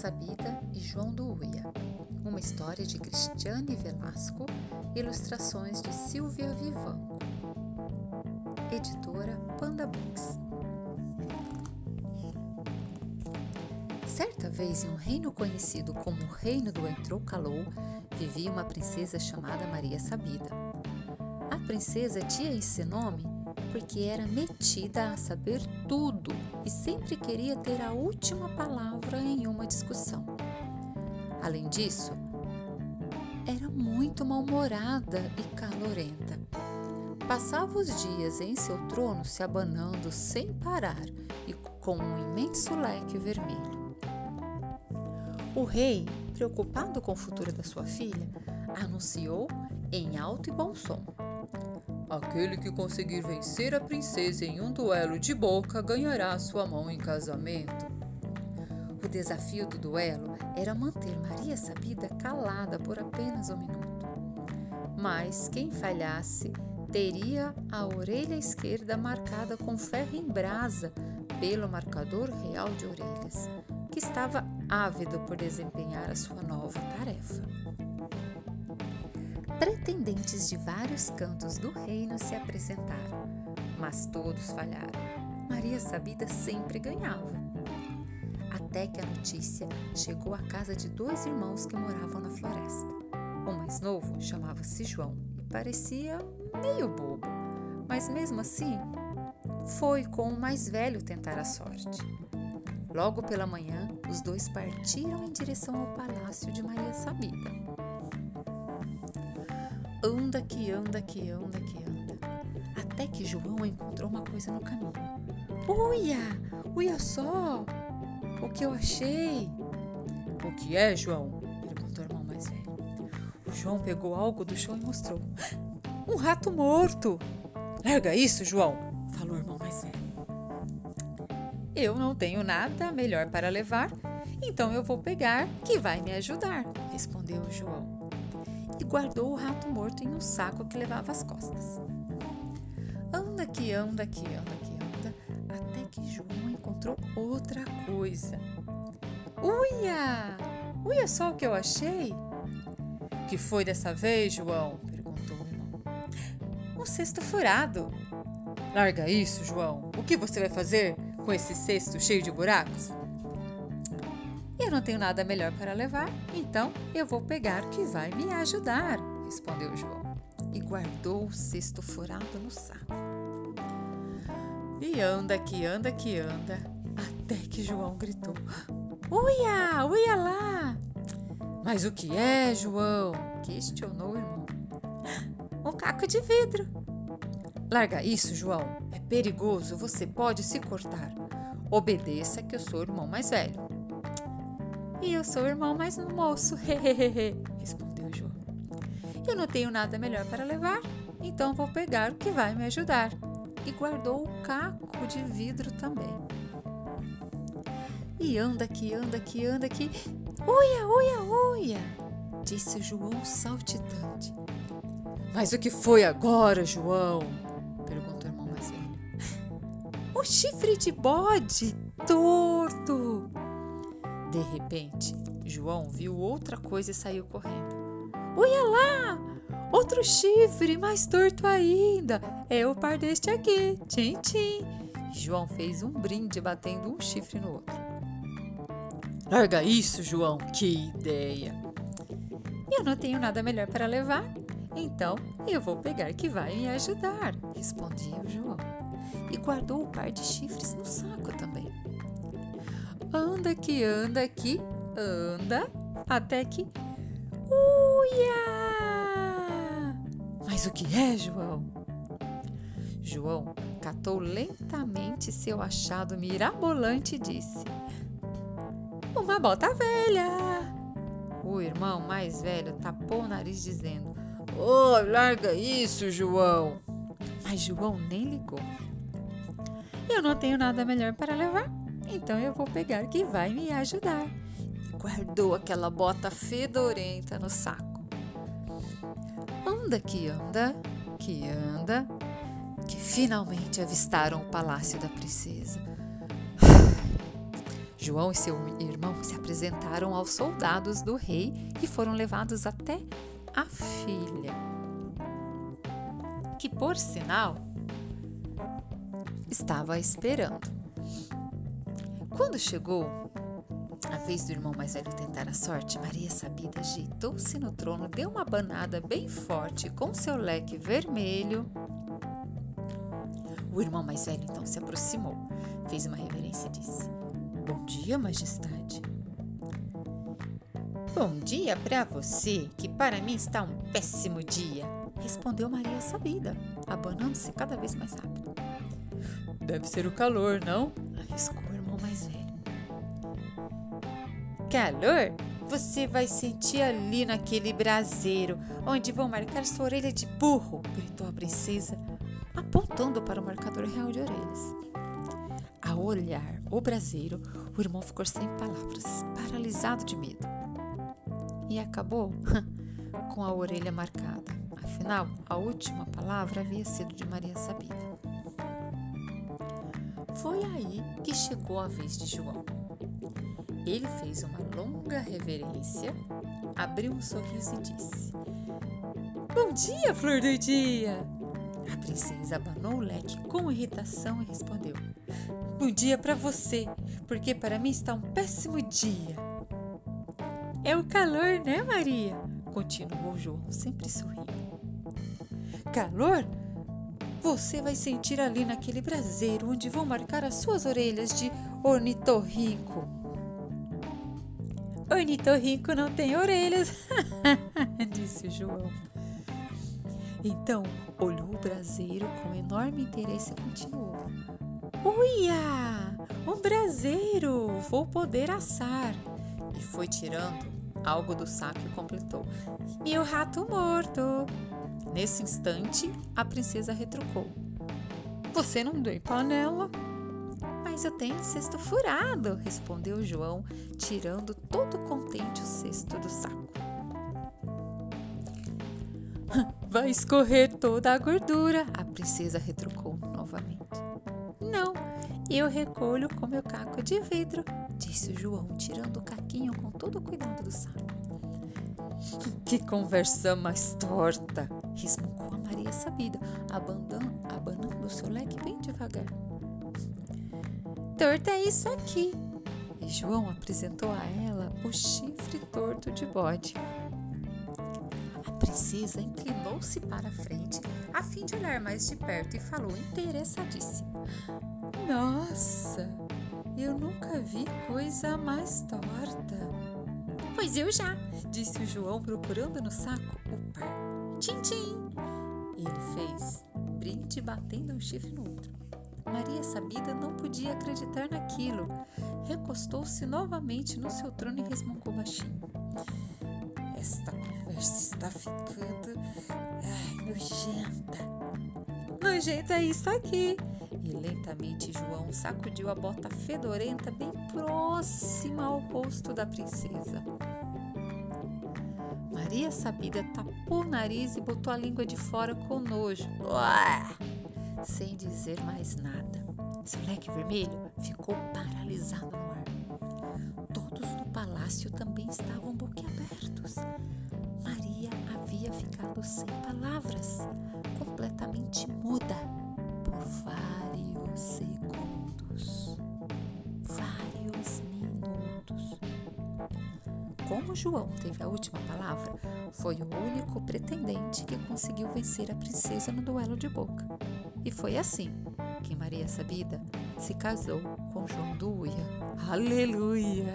Sabida e João do Uia. Uma história de Cristiane Velasco, ilustrações de Silvia Vivanco. Editora Panda Books. Certa vez, em um reino conhecido como o Reino do Entrou-Calou, vivia uma princesa chamada Maria Sabida. A princesa tinha esse nome porque era metida a saber tudo e sempre queria ter a última palavra em uma discussão. Além disso, era muito mal-humorada e calorenta. Passava os dias em seu trono se abanando sem parar e com um imenso leque vermelho. O rei, preocupado com o futuro da sua filha, anunciou em alto e bom som: Aquele que conseguir vencer a princesa em um duelo de boca ganhará sua mão em casamento. O desafio do duelo era manter Maria Sabida calada por apenas um minuto. Mas quem falhasse teria a orelha esquerda marcada com ferro em brasa pelo marcador real de orelhas, que estava ávido por desempenhar a sua nova tarefa. Pretendentes de vários cantos do reino se apresentaram, mas todos falharam. Maria Sabida sempre ganhava. Até que a notícia chegou à casa de dois irmãos que moravam na floresta. O mais novo chamava-se João e parecia meio bobo, mas mesmo assim foi com o mais velho tentar a sorte. Logo pela manhã, os dois partiram em direção ao palácio de Maria Sabida. Anda que anda que anda que anda. Até que João encontrou uma coisa no caminho. Uia! Uia só! O que eu achei? O que é, João? perguntou o irmão mais velho. O João pegou algo do chão e mostrou. Um rato morto! Larga isso, João! falou o irmão mais velho. Eu não tenho nada melhor para levar, então eu vou pegar que vai me ajudar, respondeu o João e guardou o rato morto em um saco que levava às costas. Anda que anda que anda que anda, até que João encontrou outra coisa. Uia! Uia só o que eu achei! Que foi dessa vez, João? perguntou o irmão. Um cesto furado. Larga isso, João. O que você vai fazer com esse cesto cheio de buracos? Eu não tenho nada melhor para levar, então eu vou pegar o que vai me ajudar, respondeu João e guardou o cesto furado no saco. E anda que anda que anda, até que João gritou: Uia, uia lá! Mas o que é, João? questionou o irmão. Um caco de vidro. Larga isso, João. É perigoso, você pode se cortar. Obedeça que eu sou o irmão mais velho. E eu sou o irmão mais moço, hehehe, respondeu João. Eu não tenho nada melhor para levar, então vou pegar o que vai me ajudar. E guardou o caco de vidro também. E anda que anda que anda que. Uia, uia, uia! Disse João saltitante. Mas o que foi agora, João? Perguntou o irmão mais velho. O chifre de bode torto! Repente, João viu outra coisa e saiu correndo. Olha lá! Outro chifre, mais torto ainda! É o par deste aqui, tchim tchim! João fez um brinde batendo um chifre no outro. Larga isso, João, que ideia! Eu não tenho nada melhor para levar, então eu vou pegar que vai me ajudar, respondia o João. E guardou o par de chifres no saco também. Anda que anda que anda até que. Uia! Mas o que é, João? João catou lentamente seu achado mirabolante e disse: Uma bota velha! O irmão mais velho tapou o nariz, dizendo: Oh, larga isso, João! Mas João nem ligou. Eu não tenho nada melhor para levar então eu vou pegar que vai me ajudar. Guardou aquela bota fedorenta no saco. Anda que anda, que anda, que finalmente avistaram o palácio da princesa. João e seu irmão se apresentaram aos soldados do rei e foram levados até a filha, que por sinal estava esperando. Quando chegou a vez do irmão mais velho tentar a sorte, Maria Sabida ajeitou-se no trono, deu uma banada bem forte com seu leque vermelho. O irmão mais velho então se aproximou, fez uma reverência e disse: Bom dia, majestade. Bom dia para você, que para mim está um péssimo dia, respondeu Maria Sabida, abanando-se cada vez mais rápido. Deve ser o calor, não? Mais velho. Calor? Você vai sentir ali naquele braseiro, onde vão marcar sua orelha de burro, gritou a princesa, apontando para o marcador real de orelhas. Ao olhar o braseiro, o irmão ficou sem palavras, paralisado de medo. E acabou com a orelha marcada. Afinal, a última palavra havia sido de Maria Sabina. Foi aí que chegou a vez de João. Ele fez uma longa reverência, abriu um sorriso e disse: Bom dia, flor do dia! A princesa abanou o leque com irritação e respondeu: Bom dia para você, porque para mim está um péssimo dia. É o calor, né, Maria? Continuou João, sempre sorrindo. Calor? Você vai sentir ali naquele braseiro onde vão marcar as suas orelhas de ornitorrinco. Ornitorrinco não tem orelhas, disse João. Então olhou o braseiro com enorme interesse e continuou. Uia! Um braseiro! Vou poder assar! E foi tirando algo do saco e completou: Meu rato morto! Nesse instante, a princesa retrucou: Você não tem panela? Mas eu tenho cesto furado, respondeu João, tirando todo contente o cesto do saco. Vai escorrer toda a gordura, a princesa retrucou novamente. Não, eu recolho com meu caco de vidro, disse o João, tirando o caquinho com todo o cuidado do saco. Que conversa mais torta! resmungou a Maria Sabida, abanando, abanando o seu leque bem devagar. Torta é isso aqui! E João apresentou a ela o chifre torto de bode. A princesa inclinou-se para a frente a fim de olhar mais de perto e falou interessadíssima: Nossa, eu nunca vi coisa mais torta. Pois eu já, disse o João, procurando no saco o par. Tchim, tchim! Ele fez brinde batendo um chifre no outro. Maria Sabida não podia acreditar naquilo. Recostou-se novamente no seu trono e resmungou baixinho. Esta conversa está ficando ai, nojenta. Nojenta é isso aqui. Lentamente João sacudiu a bota fedorenta bem próxima ao rosto da princesa. Maria Sabida tapou o nariz e botou a língua de fora com nojo. Sem dizer mais nada. Seu leque vermelho ficou paralisado no ar. Todos no palácio também estavam boquiabertos. Maria havia ficado sem palavras, completamente muda segundos. Vários minutos. Como João teve a última palavra, foi o único pretendente que conseguiu vencer a princesa no duelo de boca. E foi assim que Maria Sabida se casou com João do Uia. Aleluia!